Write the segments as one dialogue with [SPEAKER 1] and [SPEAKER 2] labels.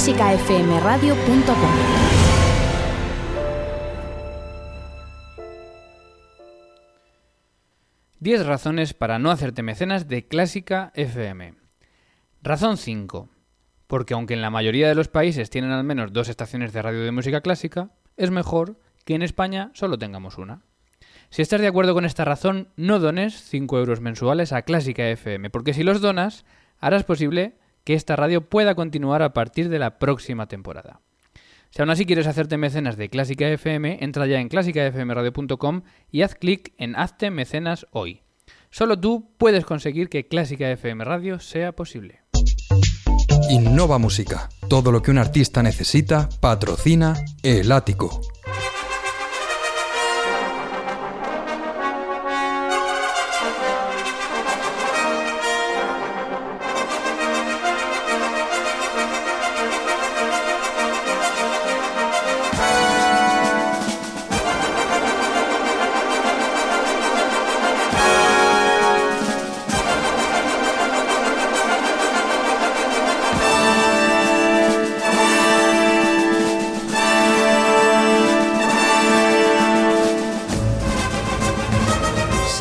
[SPEAKER 1] clásicafmradio.com.
[SPEAKER 2] Diez razones para no hacerte mecenas de Clásica FM. Razón 5. Porque aunque en la mayoría de los países tienen al menos dos estaciones de radio de música clásica, es mejor que en España solo tengamos una. Si estás de acuerdo con esta razón, no dones 5 euros mensuales a Clásica FM, porque si los donas, harás posible que esta radio pueda continuar a partir de la próxima temporada. Si aún así quieres hacerte mecenas de Clásica FM, entra ya en clásicafmradio.com y haz clic en Hazte mecenas hoy. Solo tú puedes conseguir que Clásica FM Radio sea posible.
[SPEAKER 3] Innova Música. Todo lo que un artista necesita, patrocina El Ático.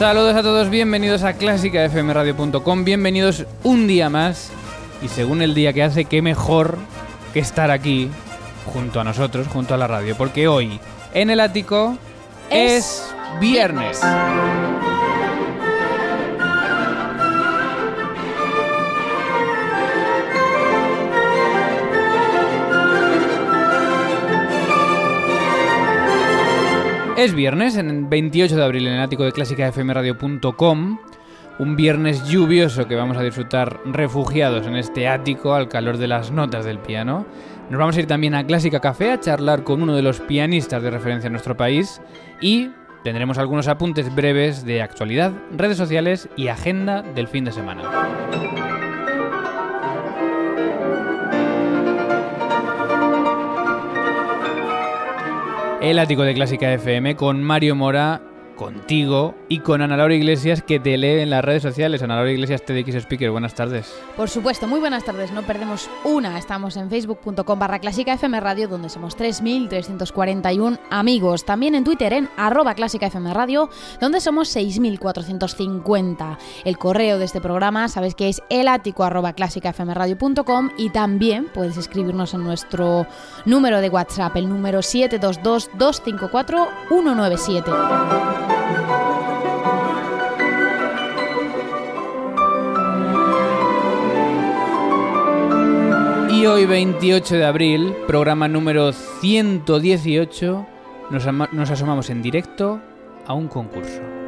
[SPEAKER 2] Saludos a todos, bienvenidos a clásicafmradio.com, bienvenidos un día más y según el día que hace, qué mejor que estar aquí junto a nosotros, junto a la radio, porque hoy en el ático es, viernes. Es viernes, en el 28 de abril, en el ático de clásicafmradio.com. Un viernes lluvioso que vamos a disfrutar refugiados en este ático al calor de las notas del piano. Nos vamos a ir también a Clásica Café a charlar con uno de los pianistas de referencia en nuestro país y tendremos algunos apuntes breves de actualidad, redes sociales y agenda del fin de semana. El ático de Clásica FM con Mario Mora, contigo y con Ana Laura Iglesias que te lee en las redes sociales. Ana Laura Iglesias, TDX Speaker, buenas tardes.
[SPEAKER 1] Por supuesto, muy buenas tardes, no perdemos una. Estamos en facebook.com barra clásica FM Radio, donde somos 3.341 amigos. También en Twitter en arroba clásica FM Radio, donde somos 6.450. El correo de este programa, sabes que es elático arroba clásicafmradio.com y también puedes escribirnos en nuestro número de WhatsApp, el número 722-254-197.
[SPEAKER 2] Y hoy 28 de abril, programa número 118, nos, nos asomamos en directo a un concurso.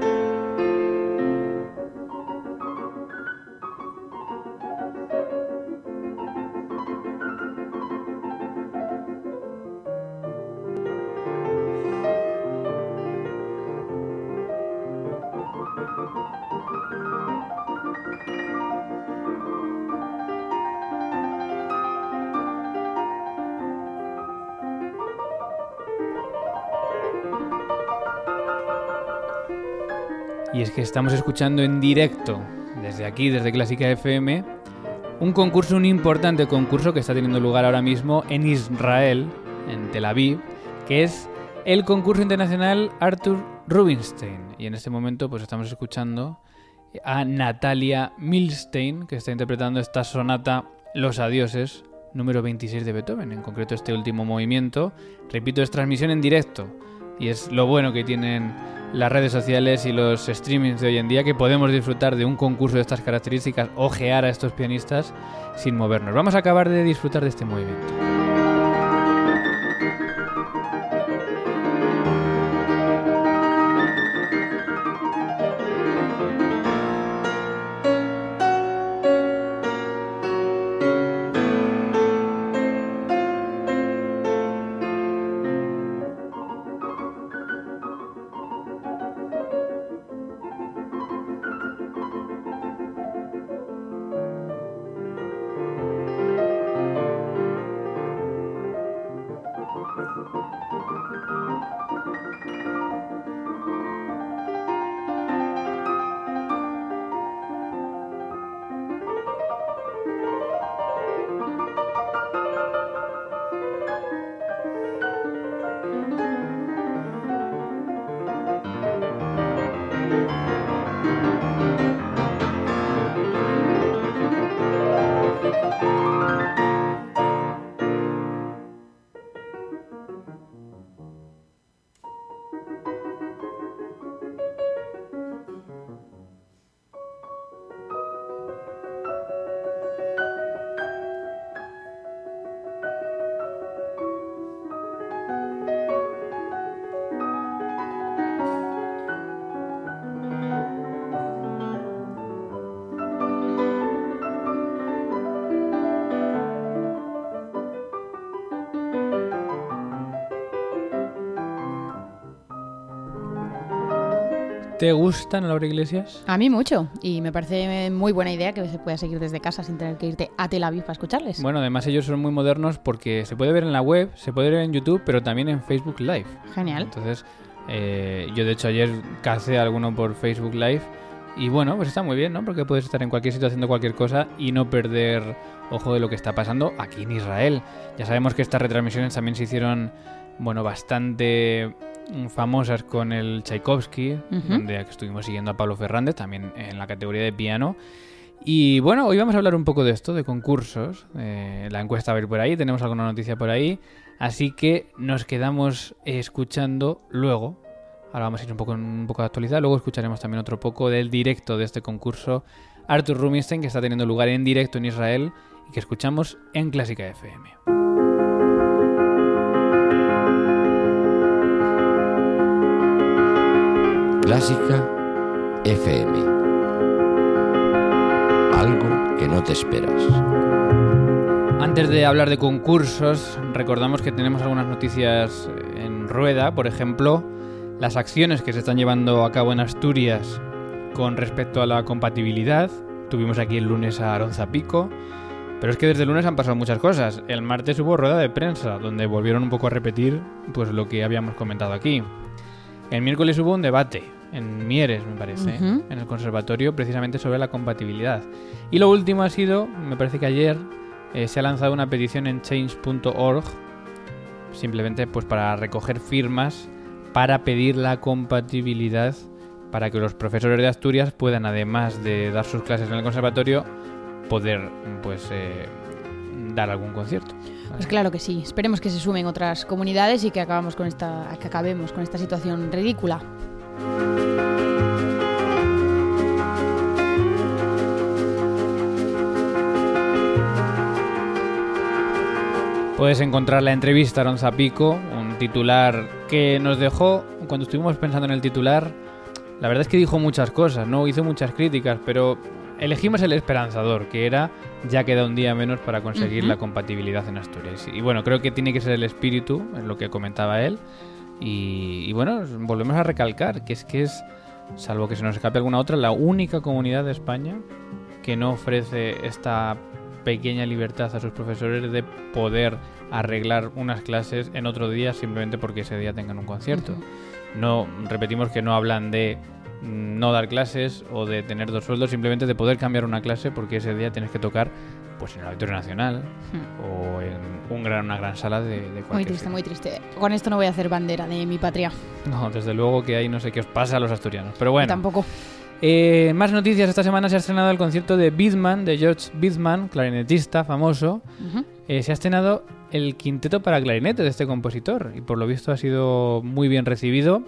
[SPEAKER 2] Que estamos escuchando en directo, desde aquí, desde Clásica FM, un concurso, un importante concurso que está teniendo lugar ahora mismo en Israel, en Tel Aviv, que es el concurso internacional Arthur Rubinstein. Y en este momento pues estamos escuchando a Natalia Milstein, que está interpretando esta sonata Los Adioses, número 26 de Beethoven, en concreto este último movimiento. Repito, es transmisión en directo. Y es lo bueno que tienen las redes sociales y los streamings de hoy en día, que podemos disfrutar de un concurso de estas características, ojear a estos pianistas sin movernos. Vamos a acabar de disfrutar de este movimiento. ¿Te gustan, Laura Iglesias?
[SPEAKER 1] A mí mucho. Y me parece muy buena idea que se pueda seguir desde casa sin tener que irte a Tel Aviv para escucharles.
[SPEAKER 2] Bueno, además ellos son muy modernos porque se puede ver en la web, se puede ver en YouTube, pero también en Facebook Live.
[SPEAKER 1] Genial.
[SPEAKER 2] Entonces, eh, yo de hecho ayer casé alguno por Facebook Live y bueno, pues está muy bien, ¿no? Porque puedes estar en cualquier sitio haciendo cualquier cosa y no perder ojo de lo que está pasando aquí en Israel. Ya sabemos que estas retransmisiones también se hicieron, bueno, bastante famosas con el Tchaikovsky, donde estuvimos siguiendo a Pablo Fernández, también en la categoría de piano. Y bueno, hoy vamos a hablar un poco de esto, de concursos. Eh, la encuesta va a ir por ahí, tenemos alguna noticia por ahí. Así que nos quedamos escuchando luego. Ahora vamos a ir un poco un poco de actualidad. Luego escucharemos también otro poco del directo de este concurso. Arthur Rubinstein, que está teniendo lugar en directo en Israel y que escuchamos en Clásica FM.
[SPEAKER 4] Clásica FM. Algo que no te esperas.
[SPEAKER 2] Antes de hablar de concursos, recordamos que tenemos algunas noticias en rueda, por ejemplo, las acciones que se están llevando a cabo en Asturias con respecto a la compatibilidad. Tuvimos aquí el lunes a Aronza Pico, pero es que desde el lunes han pasado muchas cosas. El martes hubo rueda de prensa, donde volvieron un poco a repetir pues lo que habíamos comentado aquí. El miércoles hubo un debate en Mieres, me parece, en el conservatorio, precisamente sobre la compatibilidad. Y lo último ha sido, me parece que ayer eh, se ha lanzado una petición en change.org, simplemente pues para recoger firmas para pedir la compatibilidad para que los profesores de Asturias puedan, además de dar sus clases en el conservatorio, poder pues eh, dar algún concierto.
[SPEAKER 1] Pues claro que sí. Esperemos que se sumen otras comunidades y que acabamos con esta, que acabemos con esta situación ridícula.
[SPEAKER 2] Puedes encontrar la entrevista a Aronza Pico, un titular que nos dejó, cuando estuvimos pensando en el titular, la verdad es que dijo muchas cosas, ¿no? Hizo muchas críticas, pero elegimos el esperanzador, que era ya queda un día menos para conseguir la compatibilidad en Asturias. Y bueno, creo que tiene que ser el espíritu, es lo que comentaba él. Y, y bueno, volvemos a recalcar que es que es, salvo que se nos escape alguna otra, la única comunidad de España que no ofrece esta pequeña libertad a sus profesores de poder arreglar unas clases en otro día simplemente porque ese día tengan un concierto. No, repetimos que no hablan de no dar clases o de tener dos sueldos, simplemente de poder cambiar una clase porque ese día tienes que tocar pues en el Auditorio Nacional
[SPEAKER 1] Hmm.
[SPEAKER 2] o en un gran, una gran sala de, de cualquier
[SPEAKER 1] Muy triste,
[SPEAKER 2] sitio.
[SPEAKER 1] muy triste. Con esto no voy a hacer bandera de mi patria.
[SPEAKER 2] No, desde luego que ahí no sé qué os pasa a los asturianos. Pero bueno,
[SPEAKER 1] Tampoco.
[SPEAKER 2] Eh, más noticias. Esta semana se ha estrenado el concierto de Bidman, de George Bidman, clarinetista famoso. Eh, se ha estrenado el quinteto para clarinete de este compositor y por lo visto ha sido muy bien recibido.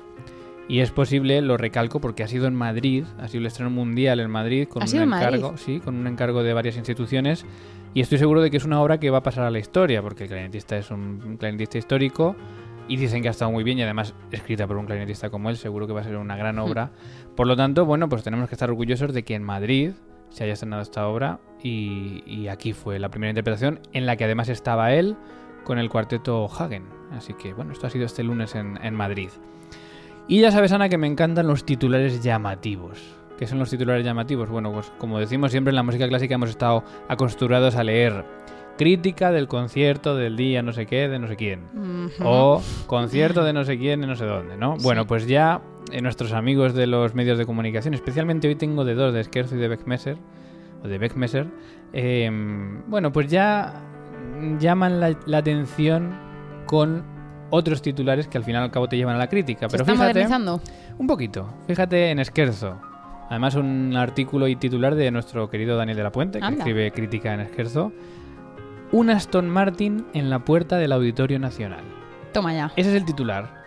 [SPEAKER 2] Y es posible, lo recalco, porque ha sido en Madrid, ha sido el estreno mundial en Madrid con
[SPEAKER 1] ¿Ha
[SPEAKER 2] un
[SPEAKER 1] Madrid?
[SPEAKER 2] encargo, sí, con un encargo de varias instituciones. Y estoy seguro de que es una obra que va a pasar a la historia, porque el clarinetista es un clarinetista histórico y dicen que ha estado muy bien y además escrita por un clarinetista como él, seguro que va a ser una gran obra. Por lo tanto, bueno, pues tenemos que estar orgullosos de que en Madrid se haya estrenado esta obra y, y aquí fue la primera interpretación en la que además estaba él con el cuarteto Hagen. Así que bueno, esto ha sido este lunes en, en Madrid. Y ya sabes, Ana, que me encantan los titulares llamativos. ¿Qué son los titulares llamativos? Bueno, pues como decimos siempre en la música clásica hemos estado acostumbrados a leer crítica del concierto del día no sé qué de no sé quién. O concierto de no sé quién de no sé dónde, ¿no?
[SPEAKER 1] Sí.
[SPEAKER 2] Bueno, pues ya eh, nuestros amigos de los medios de comunicación, especialmente hoy tengo de dos, de Scherzo y de Beckmesser, o de Beckmesser, eh, bueno, pues ya llaman la, la atención con otros titulares que al final al cabo te llevan a la crítica.
[SPEAKER 1] ¿Se
[SPEAKER 2] Pero
[SPEAKER 1] está
[SPEAKER 2] fíjate,
[SPEAKER 1] modernizando?
[SPEAKER 2] un poquito, fíjate en Scherzo. Además, un artículo y titular de nuestro querido Daniel de la Puente, que
[SPEAKER 1] Anda.
[SPEAKER 2] escribe crítica en Scherzo. Un Aston Martin en la puerta del Auditorio Nacional.
[SPEAKER 1] Toma ya.
[SPEAKER 2] Ese es el titular.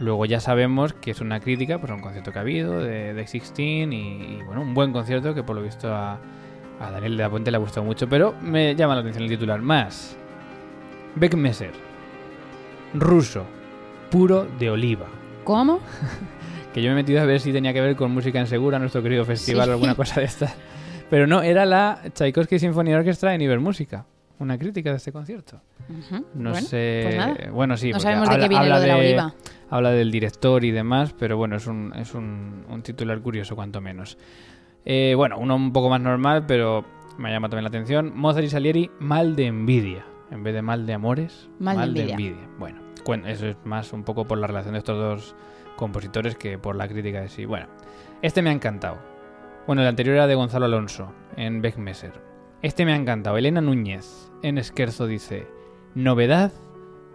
[SPEAKER 2] Luego ya sabemos que es una crítica pues, a un concierto que ha habido de, de 16 y, y, bueno, un buen concierto que por lo visto a, a Daniel de la Puente le ha gustado mucho, pero me llama la atención el titular. Más, Beckmesser, ruso, puro de oliva.
[SPEAKER 1] ¿Cómo?
[SPEAKER 2] Que yo me he metido a ver si tenía que ver con música en segura, nuestro querido festival
[SPEAKER 1] Sí.
[SPEAKER 2] o alguna cosa de estas. Pero no, era la Tchaikovsky Symphony Orchestra en Ibermúsica. una crítica de este concierto. No
[SPEAKER 1] Bueno,
[SPEAKER 2] sé.
[SPEAKER 1] pues.
[SPEAKER 2] Bueno, sí.
[SPEAKER 1] No sabemos de
[SPEAKER 2] habla,
[SPEAKER 1] qué viene
[SPEAKER 2] habla
[SPEAKER 1] lo de la
[SPEAKER 2] de-
[SPEAKER 1] oliva.
[SPEAKER 2] habla del director y demás, pero bueno, es un, es un, un titular curioso, cuanto menos. Eh, bueno, uno un poco más normal, pero me llama también la atención. Mozart y Salieri, mal de envidia. En vez de mal de amores,
[SPEAKER 1] Mal de envidia.
[SPEAKER 2] Bueno, eso es más un poco por la relación de estos dos compositores que por la crítica de sí. Bueno, este me ha encantado. Bueno, el anterior era de Gonzalo Alonso, en Beckmesser. Este me ha encantado. Elena Núñez, en Esquerzo, dice: Novedad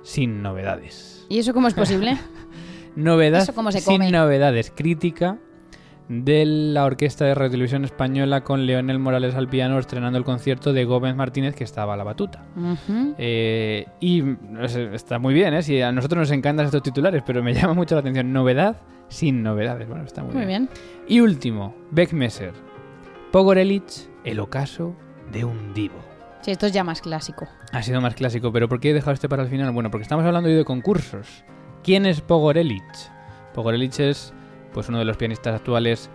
[SPEAKER 2] sin novedades.
[SPEAKER 1] ¿Y eso cómo es posible?
[SPEAKER 2] Novedad
[SPEAKER 1] ¿Eso cómo se
[SPEAKER 2] sin
[SPEAKER 1] come?
[SPEAKER 2] novedades. Crítica de la Orquesta de Radio Televisión Española con Leonel Morales al piano estrenando el concierto de Gómez Martínez que estaba a la batuta. Eh, y no sé, está muy bien, ¿eh? Si a nosotros nos encantan estos titulares, pero me llama mucho la atención. Novedad sin novedades. Bueno, está muy,
[SPEAKER 1] Muy bien.
[SPEAKER 2] Y último, Beckmesser. Pogorelic, el ocaso de un divo.
[SPEAKER 1] Sí, esto es ya más clásico.
[SPEAKER 2] Ha sido más clásico, pero ¿por qué he dejado este para el final? Bueno, porque estamos hablando hoy de concursos. ¿Quién es Pogorelic? Pogorelic es pues uno de los pianistas actuales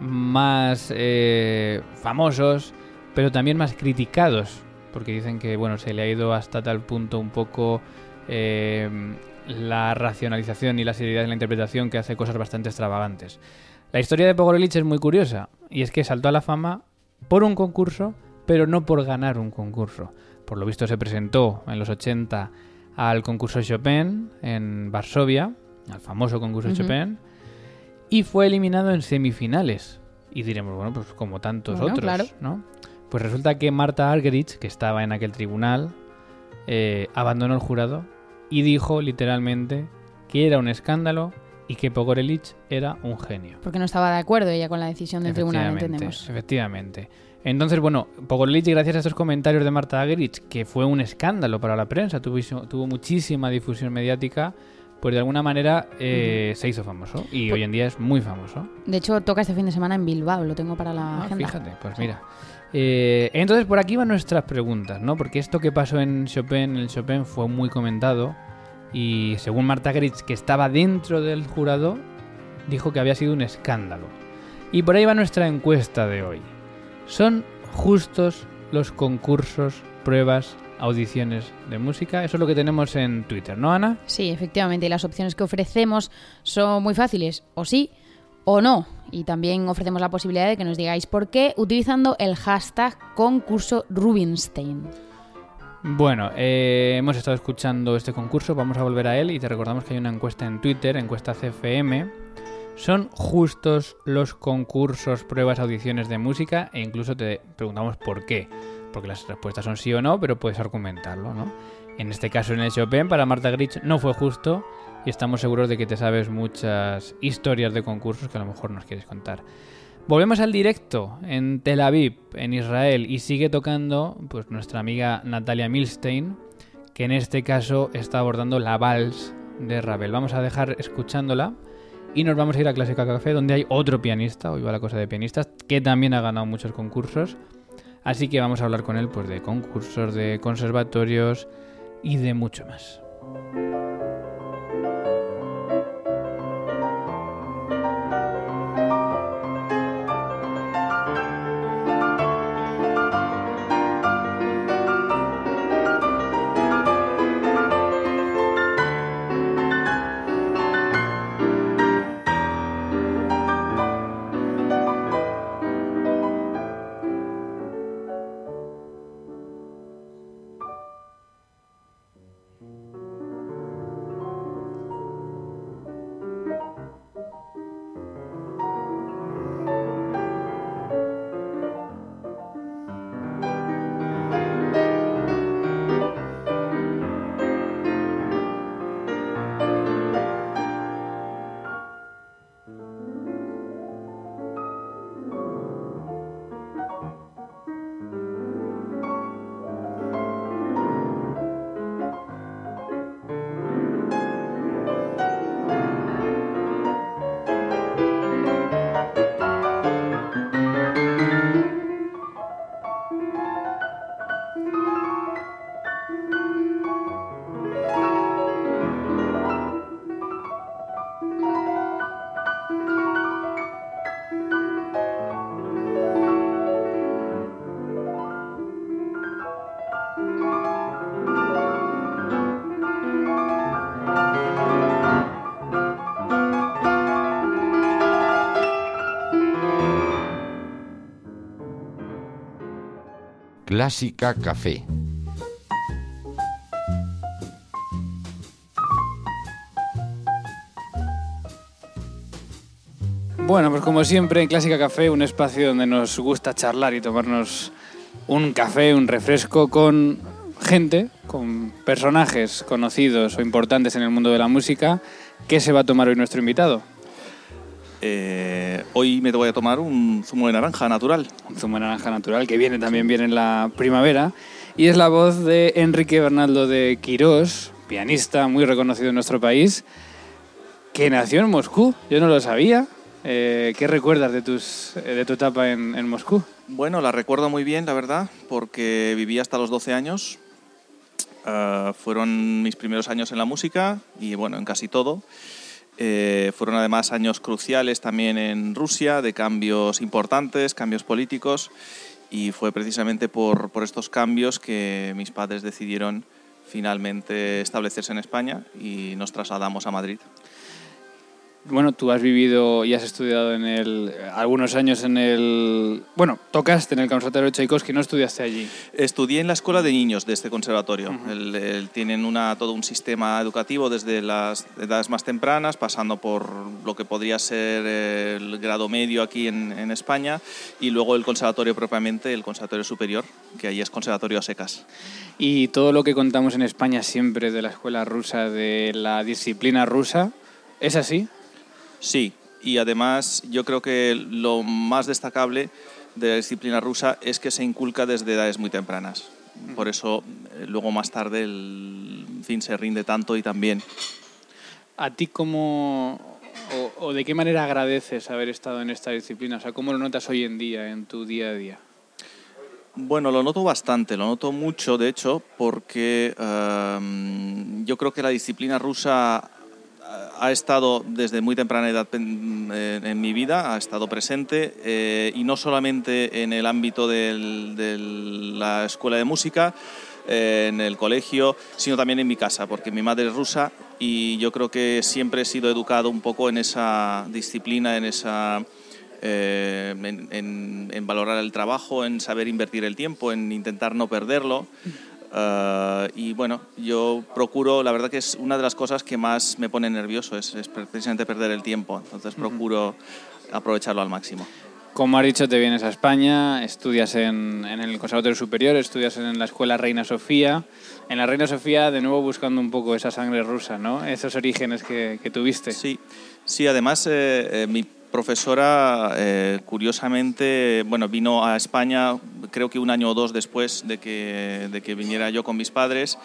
[SPEAKER 2] más eh, famosos, pero también más criticados, porque dicen que bueno se le ha ido hasta tal punto un poco eh, la racionalización y la seriedad en la interpretación que hace cosas bastante extravagantes. La historia de Pogorelic es muy curiosa, y es que saltó a la fama por un concurso, pero no por ganar un concurso. Por lo visto se presentó en los 80 al concurso Chopin en Varsovia, al famoso concurso. Chopin, y fue eliminado en semifinales. Y diremos, bueno, pues como tantos
[SPEAKER 1] Bueno,
[SPEAKER 2] otros,
[SPEAKER 1] claro.
[SPEAKER 2] ¿no? Pues resulta que Marta Argerich, que estaba en aquel tribunal, eh, abandonó el jurado y dijo literalmente que era un escándalo y que Pogorelic era un genio.
[SPEAKER 1] Porque no estaba de acuerdo ella con la decisión del tribunal, entendemos.
[SPEAKER 2] Efectivamente. Entonces, bueno, Pogorelic, gracias a estos comentarios de Marta Agerich, que fue un escándalo para la prensa, tuvo, tuvo muchísima difusión mediática, pues de alguna manera eh, se hizo famoso. Y
[SPEAKER 1] Pues-
[SPEAKER 2] hoy en día es muy famoso.
[SPEAKER 1] De hecho, toca este fin de semana en Bilbao, lo tengo para la
[SPEAKER 2] Ah,
[SPEAKER 1] agenda.
[SPEAKER 2] fíjate, pues mira. Eh, entonces, por aquí van nuestras preguntas, ¿no? Porque esto que pasó en Chopin, en el Chopin, fue muy comentado. Y según Marta Gritz, que estaba dentro del jurado, dijo que había sido un escándalo. Y por ahí va nuestra encuesta de hoy. ¿Son justos los concursos, pruebas, audiciones de música? Eso es lo que tenemos en Twitter, ¿no, Ana?
[SPEAKER 1] Sí, efectivamente, y las opciones que ofrecemos son muy fáciles, o sí o no. Y también ofrecemos la posibilidad de que nos digáis por qué utilizando el hashtag concurso Rubinstein.
[SPEAKER 2] Bueno, eh, hemos estado escuchando este concurso, vamos a volver a él y te recordamos que hay una encuesta en Twitter, encuesta CFM. ¿Son justos los concursos, pruebas, audiciones de música? E incluso te preguntamos por qué. Porque las respuestas son sí o no, pero puedes argumentarlo, ¿no? En este caso en el Chopin, para Marta Grich no fue justo y estamos seguros de que te sabes muchas historias de concursos que a lo mejor nos quieres contar. Volvemos al directo en Tel Aviv, en Israel, y sigue tocando pues nuestra amiga Natalia Milstein, que en este caso está abordando la vals de Ravel. Vamos a dejar escuchándola y nos vamos a ir a Clásica Café, donde hay otro pianista, hoy va la cosa de pianistas, que también ha ganado muchos concursos. Así que vamos a hablar con él pues de concursos, de conservatorios y de mucho más.
[SPEAKER 4] Clásica Café.
[SPEAKER 2] Bueno, pues como siempre en Clásica Café, un espacio donde nos gusta charlar y tomarnos un café, un refresco con gente, con personajes conocidos o importantes en el mundo de la música. ¿Qué se va a tomar hoy nuestro invitado?
[SPEAKER 5] Eh, hoy me voy a tomar un zumo de naranja natural.
[SPEAKER 2] Un zumo de naranja natural que viene también viene en la primavera. Y es la voz de Enrique Bernaldo de Quirós, pianista muy reconocido en nuestro país, que nació en Moscú. Yo no lo sabía. Eh, ¿Qué recuerdas de, tus, eh, de tu etapa en, en Moscú?
[SPEAKER 5] Bueno, la recuerdo muy bien, la verdad, porque viví hasta los 12 años. Uh, fueron mis primeros años en la música y bueno, en casi todo. Eh, fueron además años cruciales también en Rusia, de cambios importantes, cambios políticos, y fue precisamente por, por estos cambios que mis padres decidieron finalmente establecerse en España y nos trasladamos a Madrid.
[SPEAKER 2] Bueno, tú has vivido y has estudiado en el, algunos años en el... Bueno, tocaste en el Conservatorio de Tchaikovsky, ¿no estudiaste allí?
[SPEAKER 5] Estudié en la Escuela de Niños de este conservatorio. Uh -huh. el, el, tienen una, todo un sistema educativo desde las edades más tempranas, pasando por lo que podría ser el grado medio aquí en, en España, y luego el conservatorio propiamente, el conservatorio superior, que ahí es conservatorio a secas.
[SPEAKER 2] Y todo lo que contamos en España siempre de la escuela rusa, de la disciplina rusa, ¿es así?
[SPEAKER 5] Sí, y además yo creo que lo más destacable de la disciplina rusa es que se inculca desde edades muy tempranas. Por eso luego más tarde el fin se rinde tanto y también.
[SPEAKER 2] ¿A ti cómo o, o, de qué manera agradeces haber estado en esta disciplina? O sea, ¿cómo lo notas hoy en día en tu día a día?
[SPEAKER 5] Bueno, lo noto bastante, lo noto mucho, de hecho, porque um, yo creo que la disciplina rusa ha estado desde muy temprana edad en, en mi vida, ha estado presente eh, y no solamente en el ámbito de la escuela de música, eh, en el colegio, sino también en mi casa, porque mi madre es rusa y yo creo que siempre he sido educado un poco en esa disciplina, en esa... Eh, en, valorar el trabajo, en saber invertir el tiempo, en intentar no perderlo. Uh, y bueno, yo procuro, la verdad que es una de las cosas que más me pone nervioso, es, es precisamente perder el tiempo. Entonces procuro uh -huh. aprovecharlo al máximo.
[SPEAKER 2] Como has dicho, te vienes a España, estudias en, en, el Conservatorio Superior, estudias en la Escuela Reina Sofía. En la Reina Sofía, de nuevo buscando un poco esa sangre rusa, ¿no? Esos orígenes que, que tuviste.
[SPEAKER 5] Sí, sí además eh, eh, mi profesora, eh, curiosamente, bueno, vino a España creo que un año o dos después de que, de que viniera yo con mis padres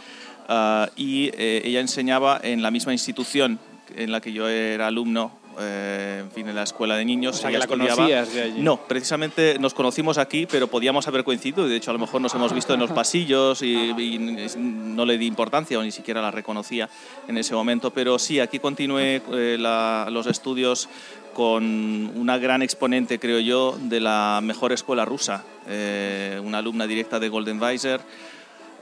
[SPEAKER 5] uh, y eh, ella enseñaba en la misma institución en la que yo era alumno eh, en fin, en la escuela de niños.
[SPEAKER 2] O sea, que la conocías de allí.
[SPEAKER 5] No, precisamente nos conocimos aquí, pero podíamos haber coincidido. De hecho, a lo mejor nos hemos visto en los pasillos y, y, no le di importancia o ni siquiera la reconocía en ese momento. Pero sí, aquí continué eh, la, los estudios con una gran exponente, creo yo, de la mejor escuela rusa, eh, una alumna directa de Golden Weiser.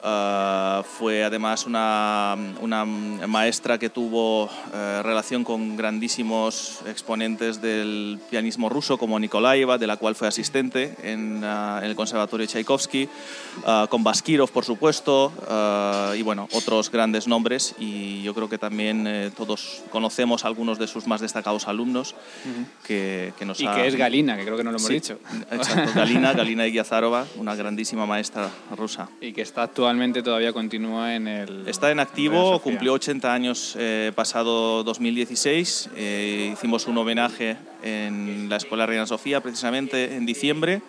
[SPEAKER 5] Uh, fue además una, una, maestra que tuvo uh, relación con grandísimos exponentes del pianismo ruso como Nikolaeva, de la cual fue asistente en, uh, en el Conservatorio Tchaikovsky, con Baskirov, por supuesto, y bueno, otros grandes nombres. Y yo creo que también eh, todos conocemos algunos de sus más destacados alumnos que, que nos
[SPEAKER 2] Y
[SPEAKER 5] ha-
[SPEAKER 2] que es Galina, que creo que no lo hemos
[SPEAKER 5] Sí,
[SPEAKER 2] dicho.
[SPEAKER 5] Exacto, Galina, Galina Igiazarova, una grandísima maestra rusa.
[SPEAKER 2] Y que está actualmente todavía continúa en el.
[SPEAKER 5] Está en activo,
[SPEAKER 2] Sofía.
[SPEAKER 5] cumplió 80 años eh, pasado 2016. eh, hicimos un homenaje en la Escuela Reina Sofía precisamente en diciembre.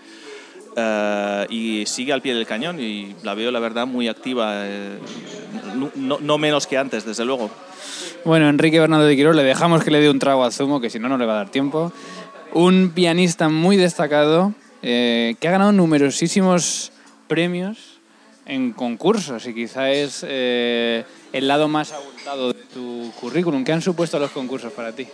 [SPEAKER 5] eh, y sigue al pie del cañón y la veo la verdad muy activa, eh, no, no- no menos que antes, desde luego.
[SPEAKER 2] Bueno, Enrique Bernardo de Quirós, le dejamos que le dé un trago al zumo, que si no, no le va a dar tiempo. Un pianista muy destacado eh, que ha ganado numerosísimos premios en concursos y quizá es eh, el lado más abultado de tu currículum. ¿Qué han supuesto los concursos para ti?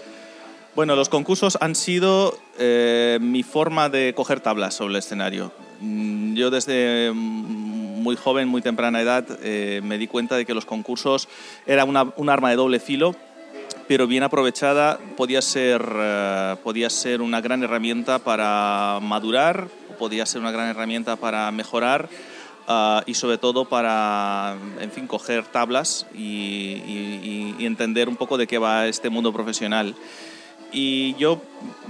[SPEAKER 5] Bueno, los concursos han sido eh, mi forma de coger tablas sobre el escenario. Mm, Yo desde muy joven, muy temprana edad, eh, me di cuenta de que los concursos era una, un arma de doble filo, pero bien aprovechada podía ser, eh, podía ser una gran herramienta para madurar, podía ser una gran herramienta para mejorar ah, y sobre todo para, en fin, coger tablas y, y entender un poco de qué va este mundo profesional y yo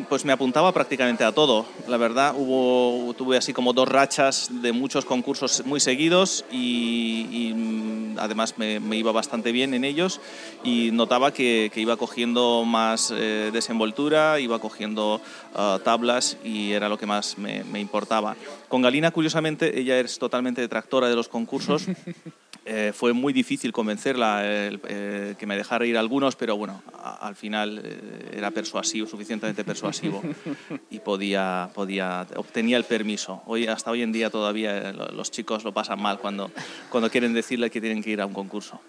[SPEAKER 5] pues me apuntaba prácticamente a todo. La verdad, hubo, tuve así como dos rachas de muchos concursos muy seguidos y, mm, además me, iba bastante bien en ellos y notaba que, iba cogiendo más eh, desenvoltura, iba cogiendo ah, tablas y era lo que más me, me importaba. Con Galina, curiosamente, ella es totalmente detractora de los concursos. Eh, fue muy difícil convencerla eh, que me dejara ir algunos, pero bueno, al final eh, era persuasivo, suficientemente persuasivo y podía, podía, obtenía el permiso. Hoy, hasta hoy en día todavía los chicos lo pasan mal cuando, cuando quieren decirle que tienen que ir a un concurso.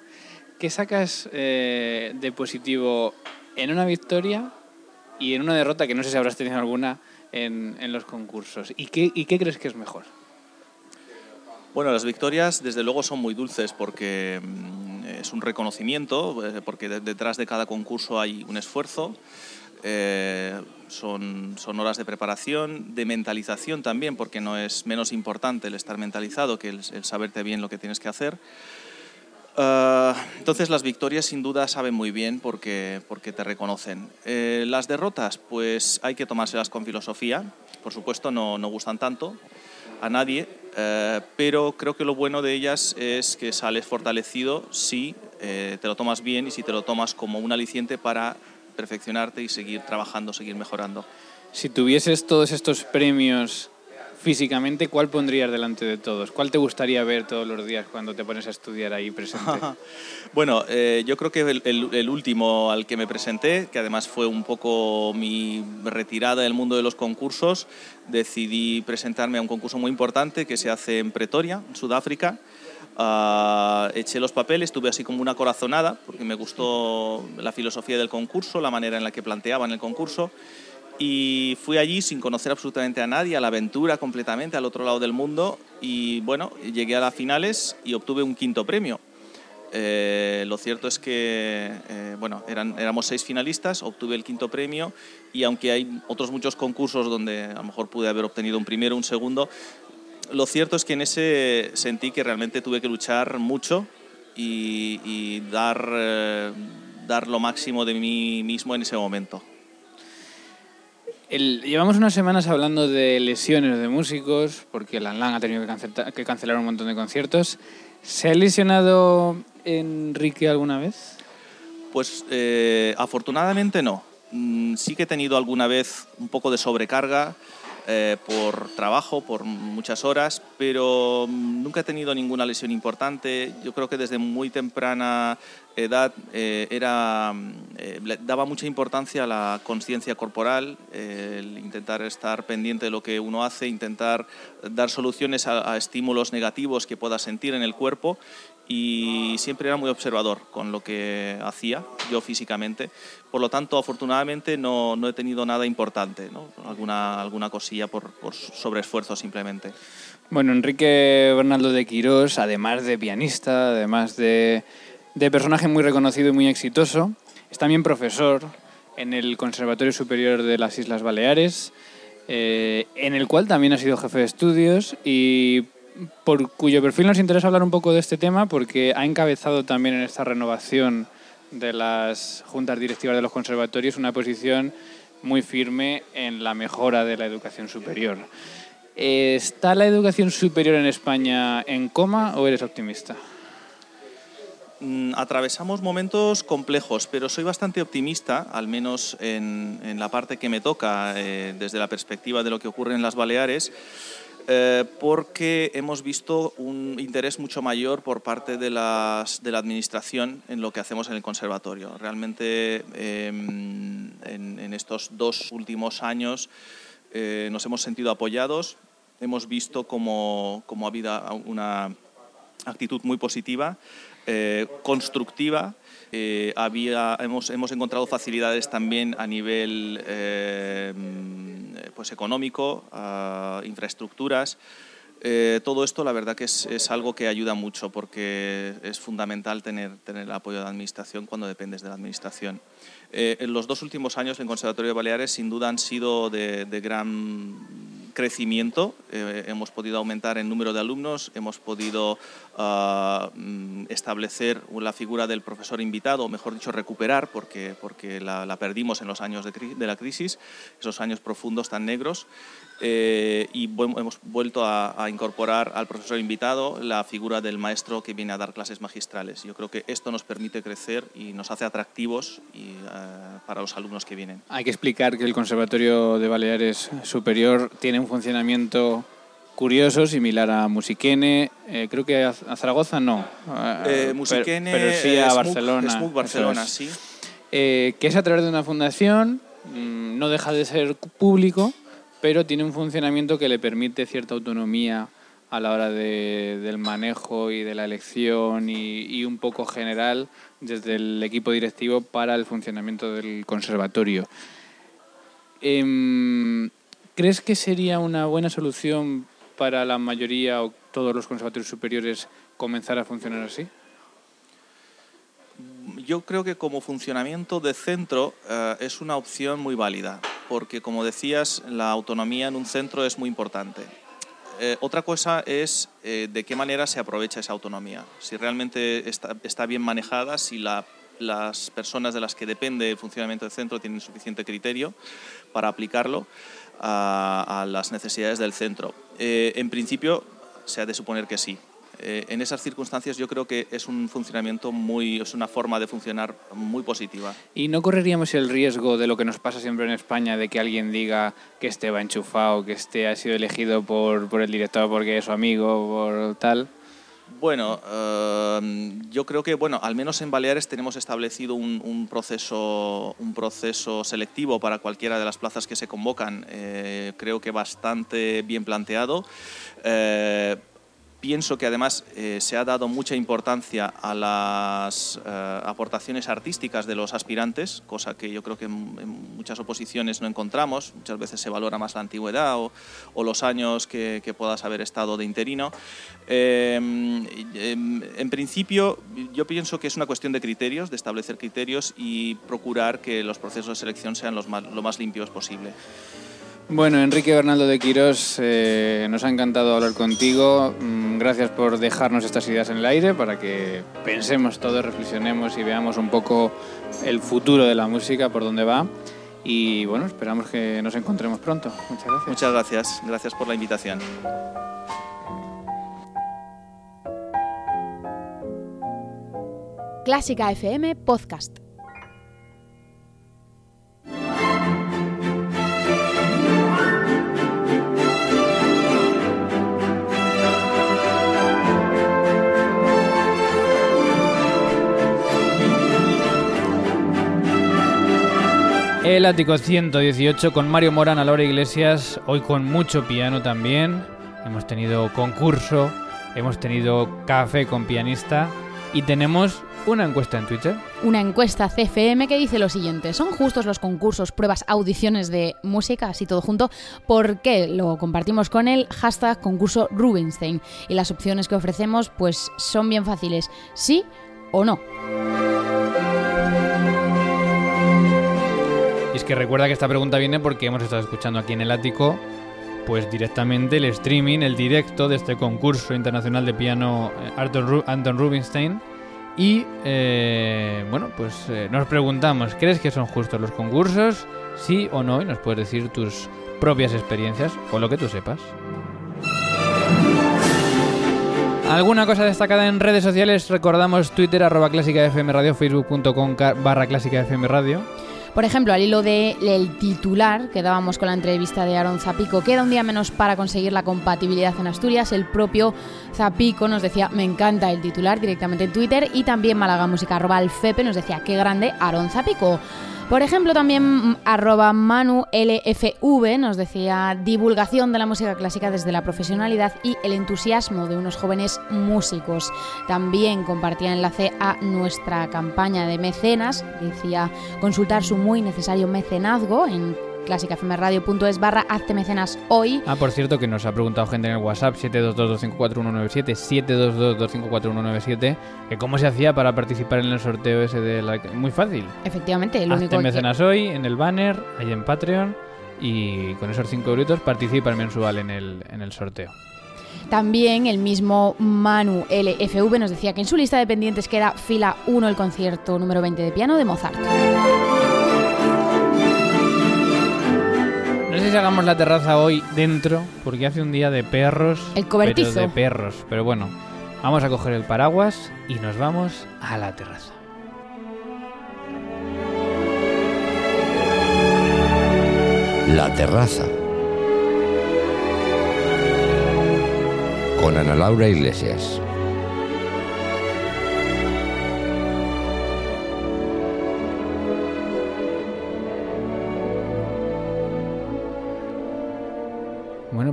[SPEAKER 2] ¿Qué sacas de positivo en una victoria y en una derrota que no sé si habrás tenido alguna en, en los concursos? ¿Y qué, ¿Y qué crees que es mejor?
[SPEAKER 5] Bueno, las victorias desde luego son muy dulces porque mm, es un reconocimiento, eh, porque detrás de cada concurso hay un esfuerzo. Eh, son, son, horas de preparación, de mentalización también, porque no es menos importante el estar mentalizado que el, saberte bien lo que tienes que hacer. Eh, entonces las victorias sin duda saben muy bien porque, porque te reconocen. las derrotas, pues hay que tomárselas con filosofía. Por supuesto no, no gustan tanto a nadie, eh, pero creo que lo bueno de ellas es que sales fortalecido si eh, te lo tomas bien y si te lo tomas como un aliciente para perfeccionarte y seguir trabajando, seguir mejorando.
[SPEAKER 2] Si tuvieses todos estos premios físicamente, ¿cuál pondrías delante de todos? ¿Cuál te gustaría ver todos los días cuando te pones a estudiar ahí presente?
[SPEAKER 5] bueno, eh, yo creo que el, último al que me presenté, que además fue un poco mi retirada del mundo de los concursos, decidí presentarme a un concurso muy importante que se hace en Pretoria, en Sudáfrica. Ah, eché los papeles, tuve así como una corazonada, porque me gustó la filosofía del concurso, la manera en la que planteaban el concurso y fui allí sin conocer absolutamente a nadie, a la aventura completamente, al otro lado del mundo. Y bueno, llegué a las finales y obtuve un quinto premio. Eh, lo cierto es que eh, bueno, eran, éramos seis finalistas, obtuve el quinto premio. Y aunque hay otros muchos concursos donde a lo mejor pude haber obtenido un primero, un segundo, lo cierto es que en ese sentí que realmente tuve que luchar mucho y, dar, eh, dar lo máximo de mí mismo en ese momento
[SPEAKER 2] llevamos unas semanas hablando de lesiones de músicos, porque la LAN ha tenido que, cancelar un montón de conciertos. ¿Se ha lesionado Enrique alguna vez?
[SPEAKER 5] Pues eh, afortunadamente no. Mm, sí que he tenido alguna vez un poco de sobrecarga eh, por trabajo, por muchas horas, pero nunca he tenido ninguna lesión importante. Yo creo que desde muy temprana edad eh, era, eh, daba mucha importancia a la conciencia corporal, el intentar estar pendiente de lo que uno hace, intentar dar soluciones a, estímulos negativos que pueda sentir en el cuerpo y siempre era muy observador con lo que hacía yo físicamente. Por lo tanto, afortunadamente no, no he tenido nada importante, ¿no? alguna, alguna cosilla por, por sobreesfuerzo simplemente.
[SPEAKER 2] Bueno, Enrique Bernaldo de Quirós, además de pianista, además de, de personaje muy reconocido y muy exitoso, es también profesor en el Conservatorio Superior de las Islas Baleares, eh, en el cual también ha sido jefe de estudios y por cuyo perfil nos interesa hablar un poco de este tema porque ha encabezado también en esta renovación de las juntas directivas de los conservatorios una posición muy firme en la mejora de la educación superior. ¿Está la educación superior en España en coma o eres optimista?
[SPEAKER 5] Mm, atravesamos momentos complejos, pero soy bastante optimista, al menos en, la parte que me toca eh, desde la perspectiva de lo que ocurre en las Baleares. Eh, porque hemos visto un interés mucho mayor por parte de, las, de, la Administración en lo que hacemos en el conservatorio. Realmente em, en, estos dos últimos años eh, nos hemos sentido apoyados, hemos visto como, como ha habido una actitud muy positiva, eh, había, hemos, hemos, encontrado facilidades también a nivel pues, económico, infraestructuras. Eh, todo esto la verdad que es, es, algo que ayuda mucho porque es fundamental tener, tener el apoyo de la Administración cuando dependes de la Administración. Eh, en los dos últimos años en Conservatorio de Baleares sin duda han sido de, de gran crecimiento. Eh, hemos podido aumentar el número de alumnos, hemos podido mm, establecer la figura del profesor invitado, o mejor dicho, recuperar, porque, porque la, perdimos en los años de, la crisis, esos años profundos tan negros. Eh, y hemos vuelto a, incorporar al profesor invitado la figura del maestro que viene a dar clases magistrales. Yo creo que esto nos permite crecer y nos hace atractivos y, eh, para los alumnos que vienen.
[SPEAKER 2] Hay que explicar que el Conservatorio de Baleares Superior tiene un funcionamiento curioso, similar a Musiquene. Eh, creo que a, Zaragoza no.
[SPEAKER 5] Musiquene,
[SPEAKER 2] pero, sí a Barcelona.
[SPEAKER 5] Barcelona, sí.
[SPEAKER 2] que es a través de una fundación, mm, no deja de ser público, pero tiene un funcionamiento que le permite cierta autonomía a la hora del manejo y de la elección y, un poco general desde el equipo directivo para el funcionamiento del conservatorio. Em, ¿Crees que sería una buena solución para la mayoría o todos los conservatorios superiores comenzar a funcionar así?
[SPEAKER 5] Yo creo que como funcionamiento de centro eh, es una opción muy válida porque, como decías, la autonomía en un centro es muy importante. Eh, otra cosa es eh, de qué manera se aprovecha esa autonomía. Si realmente está, bien manejada, si las personas de las que depende el funcionamiento del centro tienen suficiente criterio para aplicarlo a, las necesidades del centro. Eh, en principio, se ha de suponer que sí. Eh, en esas circunstancias yo creo que es un funcionamiento muy, es una forma de funcionar muy positiva.
[SPEAKER 2] ¿Y no correríamos el riesgo de lo que nos pasa siempre en España, de que alguien diga que este va enchufado, que este ha sido elegido por, por el director porque es su amigo, por tal?
[SPEAKER 5] Bueno, eh, yo creo que, bueno, al menos en Baleares tenemos establecido un, proceso, un proceso selectivo para cualquiera de las plazas que se convocan. Eh, creo que bastante bien planteado. Pienso que además eh, se ha dado mucha importancia a las eh, aportaciones artísticas de los aspirantes, cosa que yo creo que en, muchas oposiciones no encontramos. Muchas veces se valora más la antigüedad o, los años que, puedas haber estado de interino. Em, en principio, yo pienso que es una cuestión de criterios, de establecer criterios y procurar que los procesos de selección sean los lo más limpios posible.
[SPEAKER 2] Bueno, Enrique Bernaldo de Quirós, eh, nos ha encantado hablar contigo. Mm, gracias por dejarnos estas ideas en el aire para que pensemos todos, reflexionemos y veamos un poco el futuro de la música, por dónde va. Y bueno, esperamos que nos encontremos pronto. Muchas gracias.
[SPEAKER 5] Muchas gracias. Gracias por la invitación.
[SPEAKER 1] Clásica FM Podcast.
[SPEAKER 2] El ático 118 con Mario Morán a Laura Iglesias, hoy con mucho piano también. Hemos tenido concurso, hemos tenido café con pianista y tenemos una encuesta en Twitter.
[SPEAKER 1] Una encuesta CFM que dice lo siguiente: ¿Son justos los concursos, pruebas, audiciones de música, así todo junto? ¿Por qué? Lo compartimos con el hashtag concurso Rubinstein. Y las opciones que ofrecemos, pues son bien fáciles: sí o no.
[SPEAKER 2] Es que recuerda que esta pregunta viene porque hemos estado escuchando aquí en el ático, pues directamente el streaming, el directo de este concurso internacional de piano eh, Anton Rubinstein. Y eh, bueno, pues eh, nos preguntamos, ¿crees que son justos los concursos? Sí o no, y nos puedes decir tus propias experiencias o lo que tú sepas. ¿Alguna cosa destacada en redes sociales? Recordamos Twitter, arroba clásica FM Radio, facebook.com barra clásica FM Radio.
[SPEAKER 1] Por ejemplo, al hilo del titular que dábamos con la entrevista de Aaron Zapico, queda un día menos para conseguir la compatibilidad en Asturias. El propio Zapico nos decía, me encanta el titular directamente en Twitter. Y también Málaga Música, arroba Fepe, nos decía, qué grande Aaron Zapico. Por ejemplo, también mm, arroba Manu LFV nos decía divulgación de la música clásica desde la profesionalidad y el entusiasmo de unos jóvenes músicos. También compartía enlace a nuestra campaña de mecenas, decía consultar su muy necesario mecenazgo en clásicafmradio.es barra hazte mecenas hoy.
[SPEAKER 2] Ah, por cierto, que nos ha preguntado gente en el WhatsApp 722254197, 722254197, que cómo se hacía para participar en el sorteo ese de la... Muy fácil.
[SPEAKER 1] Efectivamente,
[SPEAKER 2] el hazte mecenas hoy, en el banner, ahí en Patreon y con esos 5 euros participa el mensual en el, en el sorteo.
[SPEAKER 1] También el mismo Manu LFV nos decía que en su lista de pendientes queda fila 1 el concierto número 20 de piano de Mozart.
[SPEAKER 2] Sé si hagamos la terraza hoy dentro, porque hace un día de perros.
[SPEAKER 1] El cobertizo.
[SPEAKER 2] pero de perros. Pero bueno, vamos a coger el paraguas y nos vamos a la terraza.
[SPEAKER 4] La terraza. Con Ana Laura Iglesias.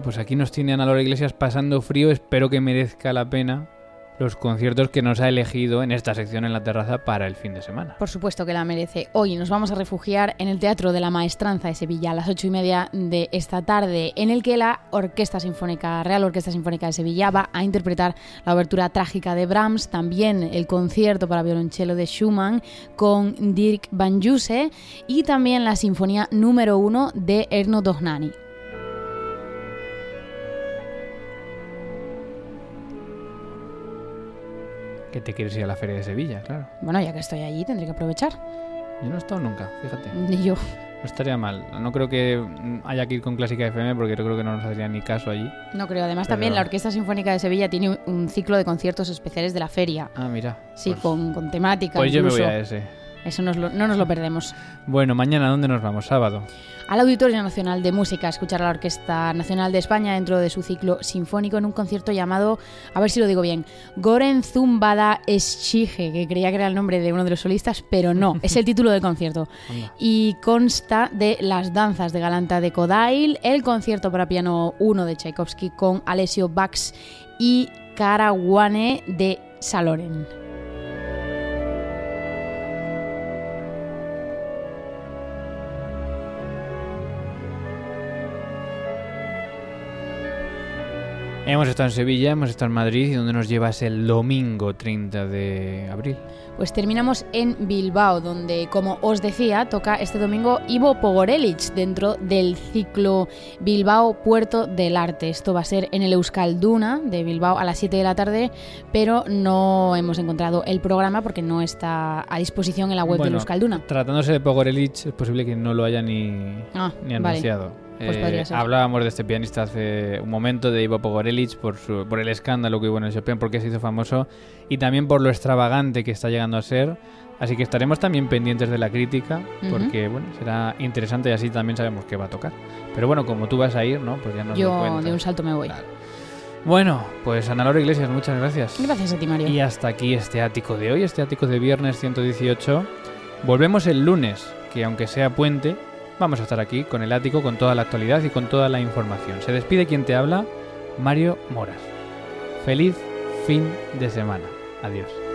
[SPEAKER 2] Pues aquí nos tiene Ana Laura Iglesias pasando frío. Espero que merezca la pena los conciertos que nos ha elegido en esta sección en la terraza para el fin de semana.
[SPEAKER 1] Por supuesto que la merece. Hoy nos vamos a refugiar en el Teatro de la Maestranza de Sevilla a las ocho y media de esta tarde, en el que la Orquesta Sinfónica, Real Orquesta Sinfónica de Sevilla, va a interpretar la obertura trágica de Brahms, también el concierto para violonchelo de Schumann con Dirk Van Juse y también la Sinfonía número uno de Erno Dohnányi.
[SPEAKER 2] Que te quieres ir a la Feria de Sevilla, claro.
[SPEAKER 1] Bueno, ya que estoy allí, tendré que aprovechar.
[SPEAKER 2] Yo no he estado nunca, fíjate.
[SPEAKER 1] Ni yo.
[SPEAKER 2] No estaría mal. No creo que haya que ir con Clásica FM porque yo creo que no nos haría ni caso allí.
[SPEAKER 1] No creo. Además,
[SPEAKER 2] Pero-
[SPEAKER 1] también la Orquesta Sinfónica de Sevilla tiene un- un ciclo de conciertos especiales de la feria.
[SPEAKER 2] Ah, mira.
[SPEAKER 1] Sí,
[SPEAKER 2] pues,
[SPEAKER 1] con, con temática.
[SPEAKER 2] Pues yo me voy a ese.
[SPEAKER 1] Eso nos lo- no nos lo perdemos.
[SPEAKER 2] Bueno, mañana, ¿dónde nos vamos? Sábado.
[SPEAKER 1] Al Auditorio Nacional de Música, a escuchar a la Orquesta Nacional de España dentro de su ciclo sinfónico en un concierto llamado, a ver si lo digo bien, Goren Zumbada Eschige, que creía que era el nombre de uno de los solistas, pero no, es el título del concierto.
[SPEAKER 2] Anda.
[SPEAKER 1] Y consta de las danzas de Galanta de Kodail, el concierto para piano 1 de Tchaikovsky con Alessio Bax y Karawane de Saloren.
[SPEAKER 2] Hemos estado en Sevilla, hemos estado en Madrid y donde nos llevas el domingo 30 de abril.
[SPEAKER 1] Pues terminamos en Bilbao, donde, como os decía, toca este domingo Ivo Pogorelic dentro del ciclo Bilbao Puerto del Arte. Esto va a ser en el Euskalduna de Bilbao a las 7 de la tarde, pero no hemos encontrado el programa porque no está a disposición en la web del
[SPEAKER 2] Bueno,
[SPEAKER 1] Euskalduna.
[SPEAKER 2] Tratándose de Pogorelich, es posible que no lo haya ni,
[SPEAKER 1] Ah,
[SPEAKER 2] ni
[SPEAKER 1] vale. Pues
[SPEAKER 2] Eh, hablábamos de este pianista hace un momento, de Ivo Pogorelich, por, su, por el escándalo que hubo en el Chopin, porque se hizo famoso, y también por lo extravagante que está llegando a ser. Así que estaremos también pendientes de la crítica,
[SPEAKER 1] Ujú.
[SPEAKER 2] porque bueno, será interesante y así también sabemos qué va a tocar. Pero bueno, como tú vas a ir, ¿no? Pues ya nos
[SPEAKER 1] Yo de un salto me voy.
[SPEAKER 2] Claro. Bueno, pues Ana Laura Iglesias, muchas gracias.
[SPEAKER 1] Gracias a ti, Mario.
[SPEAKER 2] Y hasta aquí este ático de hoy, este ático de viernes 118. Volvemos el lunes, que aunque sea puente, vamos a estar aquí con el ático, con toda la actualidad y con toda la información. Se despide quien te habla, Mario Moras. Feliz fin de semana. Adiós.